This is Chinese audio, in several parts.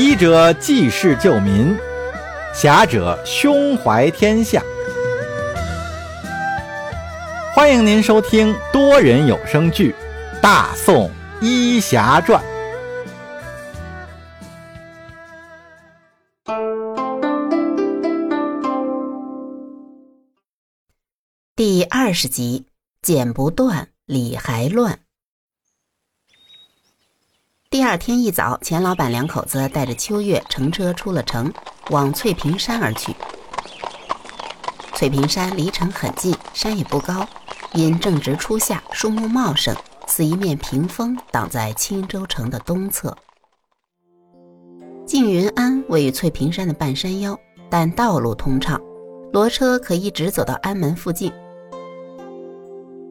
医者济世救民，侠者胸怀天下。欢迎您收听多人有声剧《大宋医侠传》第二十集：剪不断，理还乱。第二天一早，钱老板两口子带着秋月乘车出了城，往翠屏山而去。翠屏山离城很近，山也不高，因正值初夏，树木茂盛，似一面屏风挡在青州城的东侧。缙云庵位于翠屏山的半山腰，但道路通畅，骡车可一直走到安门附近。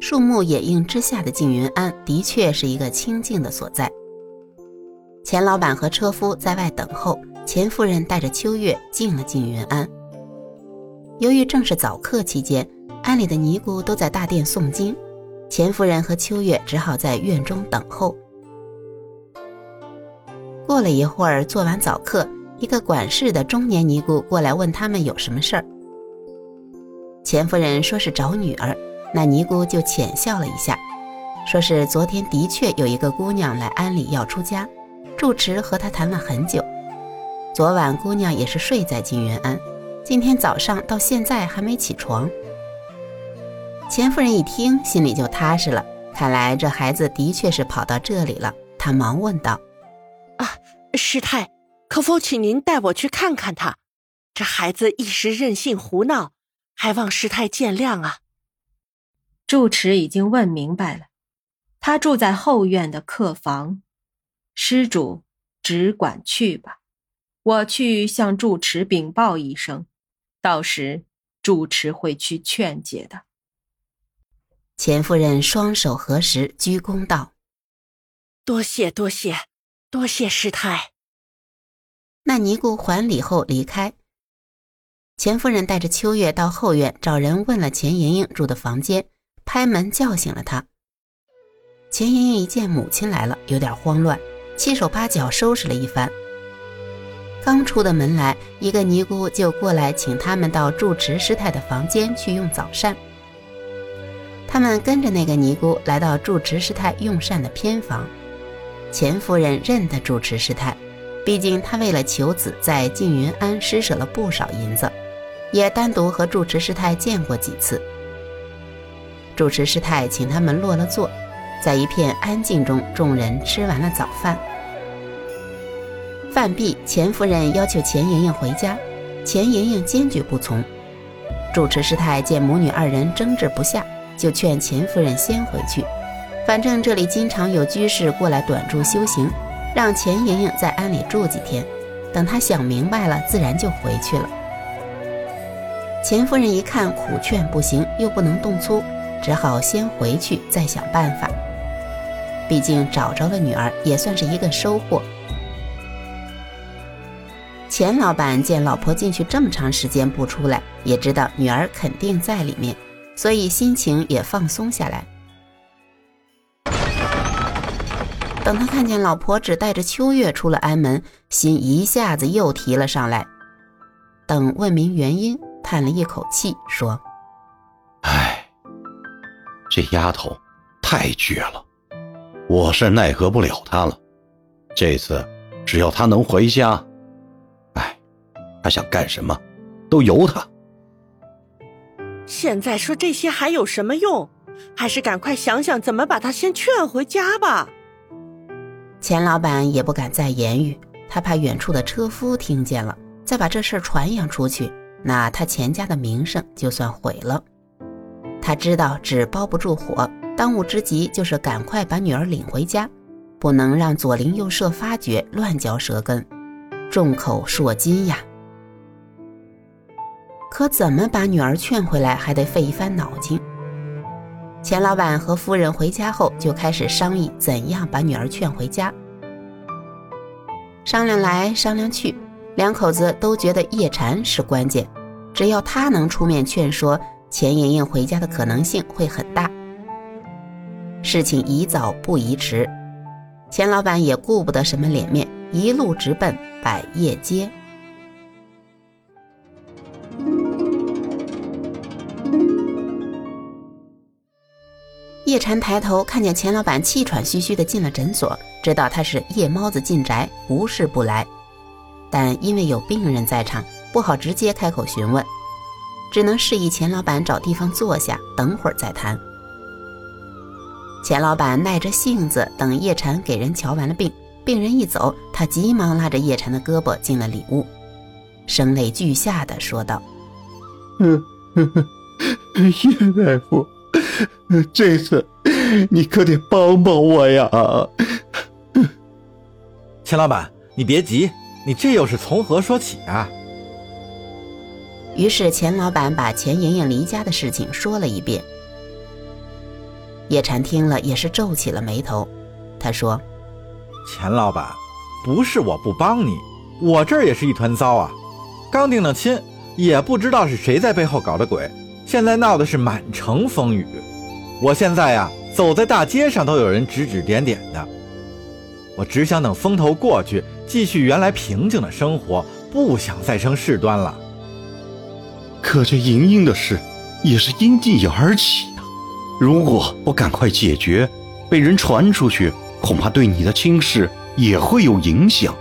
树木掩映之下的缙云庵，的确是一个清静的所在。钱老板和车夫在外等候，钱夫人带着秋月进了缙云庵。由于正是早课期间，庵里的尼姑都在大殿诵经，钱夫人和秋月只好在院中等候。过了一会儿，做完早课，一个管事的中年尼姑过来问他们有什么事儿。钱夫人说是找女儿，那尼姑就浅笑了一下，说是昨天的确有一个姑娘来庵里要出家。住持和他谈了很久，昨晚姑娘也是睡在金元庵，今天早上到现在还没起床。钱夫人一听，心里就踏实了，看来这孩子的确是跑到这里了。她忙问道：“啊，师太，可否请您带我去看看他？这孩子一时任性胡闹，还望师太见谅啊。”住持已经问明白了，他住在后院的客房。施主，只管去吧，我去向住持禀报一声，到时住持会去劝解的。钱夫人双手合十，鞠躬道：“多谢多谢，多谢师太。”那尼姑还礼后离开。钱夫人带着秋月到后院找人问了钱莹莹住的房间，拍门叫醒了她。钱莹莹一见母亲来了，有点慌乱。七手八脚收拾了一番，刚出的门来，一个尼姑就过来请他们到住持师太的房间去用早膳。他们跟着那个尼姑来到住持师太用膳的偏房。钱夫人认得住持师太，毕竟她为了求子，在缙云庵施舍了不少银子，也单独和住持师太见过几次。住持师太请他们落了座。在一片安静中，众人吃完了早饭。饭毕，钱夫人要求钱莹莹回家，钱莹莹坚决不从。主持师太见母女二人争执不下，就劝钱夫人先回去。反正这里经常有居士过来短住修行，让钱莹莹在庵里住几天，等她想明白了，自然就回去了。钱夫人一看苦劝不行，又不能动粗，只好先回去再想办法。毕竟找着了女儿，也算是一个收获。钱老板见老婆进去这么长时间不出来，也知道女儿肯定在里面，所以心情也放松下来。等他看见老婆只带着秋月出了安门，心一下子又提了上来。等问明原因，叹了一口气说：“哎，这丫头太倔了。”我是奈何不了他了，这次只要他能回家，哎，他想干什么，都由他。现在说这些还有什么用？还是赶快想想怎么把他先劝回家吧。钱老板也不敢再言语，他怕远处的车夫听见了，再把这事传扬出去，那他钱家的名声就算毁了。他知道纸包不住火。当务之急就是赶快把女儿领回家，不能让左邻右舍发觉，乱嚼舌根，众口铄金呀。可怎么把女儿劝回来，还得费一番脑筋。钱老板和夫人回家后，就开始商议怎样把女儿劝回家。商量来商量去，两口子都觉得叶禅是关键，只要他能出面劝说，钱莹莹回家的可能性会很大。事情宜早不宜迟，钱老板也顾不得什么脸面，一路直奔百叶街。叶禅抬头看见钱老板气喘吁吁的进了诊所，知道他是夜猫子进宅，无事不来。但因为有病人在场，不好直接开口询问，只能示意钱老板找地方坐下，等会儿再谈。钱老板耐着性子等叶禅给人瞧完了病，病人一走，他急忙拉着叶禅的胳膊进了里屋，声泪俱下的说道：“嗯，叶大夫。”这次你可得帮帮我呀！钱老板，你别急，你这又是从何说起啊？于是钱老板把钱莹莹离家的事情说了一遍。叶禅听了也是皱起了眉头，他说：“钱老板，不是我不帮你，我这儿也是一团糟啊！刚定了亲，也不知道是谁在背后搞的鬼。”现在闹的是满城风雨，我现在呀，走在大街上都有人指指点点的。我只想等风头过去，继续原来平静的生活，不想再生事端了。可这莹莹的事也是因地而起呀，如果不赶快解决，被人传出去，恐怕对你的亲事也会有影响。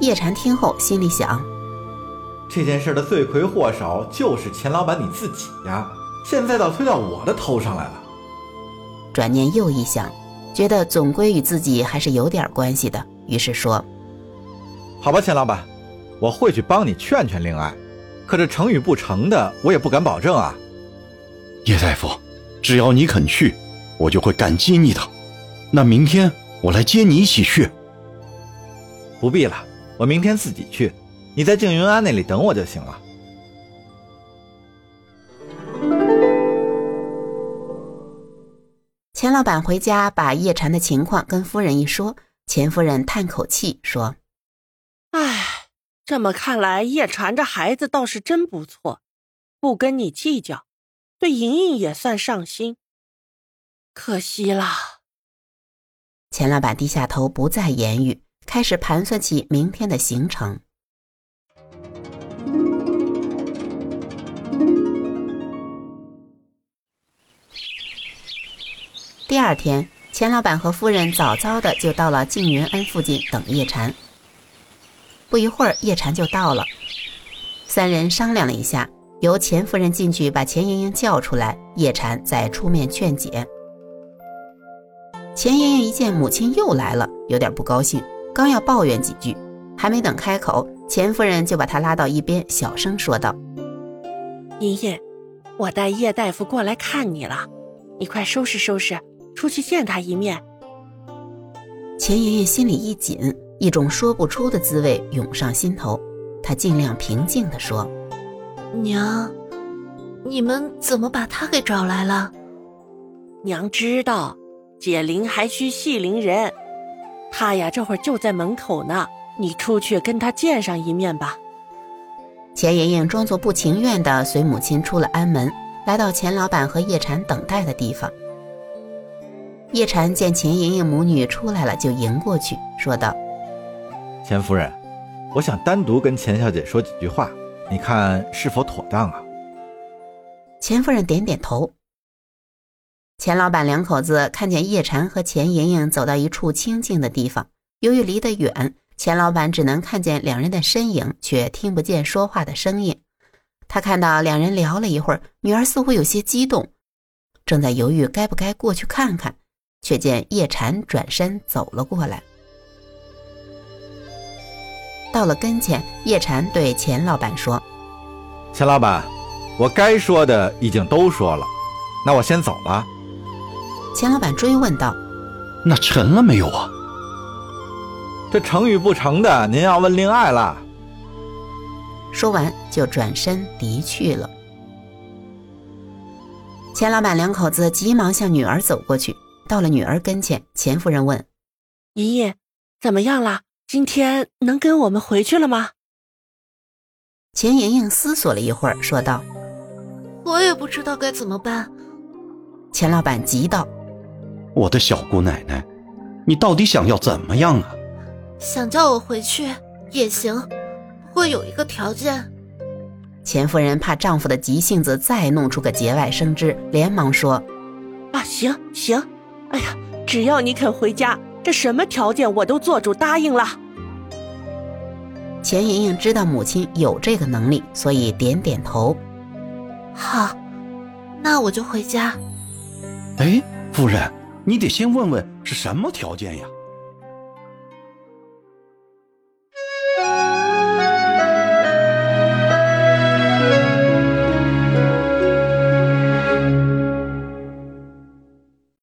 叶禅听后心里想。这件事的罪魁祸首就是钱老板你自己呀！现在倒推到我的头上来了。转念又一想，觉得总归与自己还是有点关系的，于是说：“好吧，钱老板，我会去帮你劝劝令爱，可这成与不成的，我也不敢保证啊。”叶大夫，只要你肯去，我就会感激你的。那明天我来接你一起去。不必了，我明天自己去。你在静云庵那里等我就行了。钱老板回家把叶禅的情况跟夫人一说，钱夫人叹口气说：“哎，这么看来，叶禅这孩子倒是真不错，不跟你计较，对莹莹也算上心。可惜了。”钱老板低下头，不再言语，开始盘算起明天的行程。第二天，钱老板和夫人早早的就到了静云庵附近等叶禅。不一会儿，叶禅就到了。三人商量了一下，由钱夫人进去把钱莹莹叫出来，叶禅再出面劝解。钱莹莹一见母亲又来了，有点不高兴，刚要抱怨几句，还没等开口，钱夫人就把她拉到一边，小声说道：“莹莹，我带叶大夫过来看你了，你快收拾收拾。”出去见他一面。钱爷爷心里一紧，一种说不出的滋味涌上心头。他尽量平静地说：“娘，你们怎么把他给找来了？娘知道，解铃还需系铃人。他呀，这会儿就在门口呢。你出去跟他见上一面吧。”钱莹莹装作不情愿的随母亲出了安门，来到钱老板和叶禅等待的地方。叶禅见钱莹莹母女出来了，就迎过去，说道：“钱夫人，我想单独跟钱小姐说几句话，你看是否妥当啊？”钱夫人点点头。钱老板两口子看见叶禅和钱莹莹走到一处清静的地方，由于离得远，钱老板只能看见两人的身影，却听不见说话的声音。他看到两人聊了一会儿，女儿似乎有些激动，正在犹豫该不该过去看看。却见叶禅转身走了过来，到了跟前，叶禅对钱老板说：“钱老板，我该说的已经都说了，那我先走了。”钱老板追问道：“那成了没有啊？”这成与不成的，您要问另爱了。说完就转身离去了。钱老板两口子急忙向女儿走过去。到了女儿跟前，钱夫人问：“爷爷怎么样了？今天能跟我们回去了吗？”钱莹莹思索了一会儿，说道：“我也不知道该怎么办。”钱老板急道：“我的小姑奶奶，你到底想要怎么样啊？想叫我回去也行，不过有一个条件。钱夫人怕丈夫的急性子再弄出个节外生枝，连忙说：“啊，行行，哎呀，只要你肯回家，这什么条件我都做主答应了。”钱莹莹知道母亲有这个能力，所以点点头。好，那我就回家。哎，夫人，你得先问问是什么条件呀？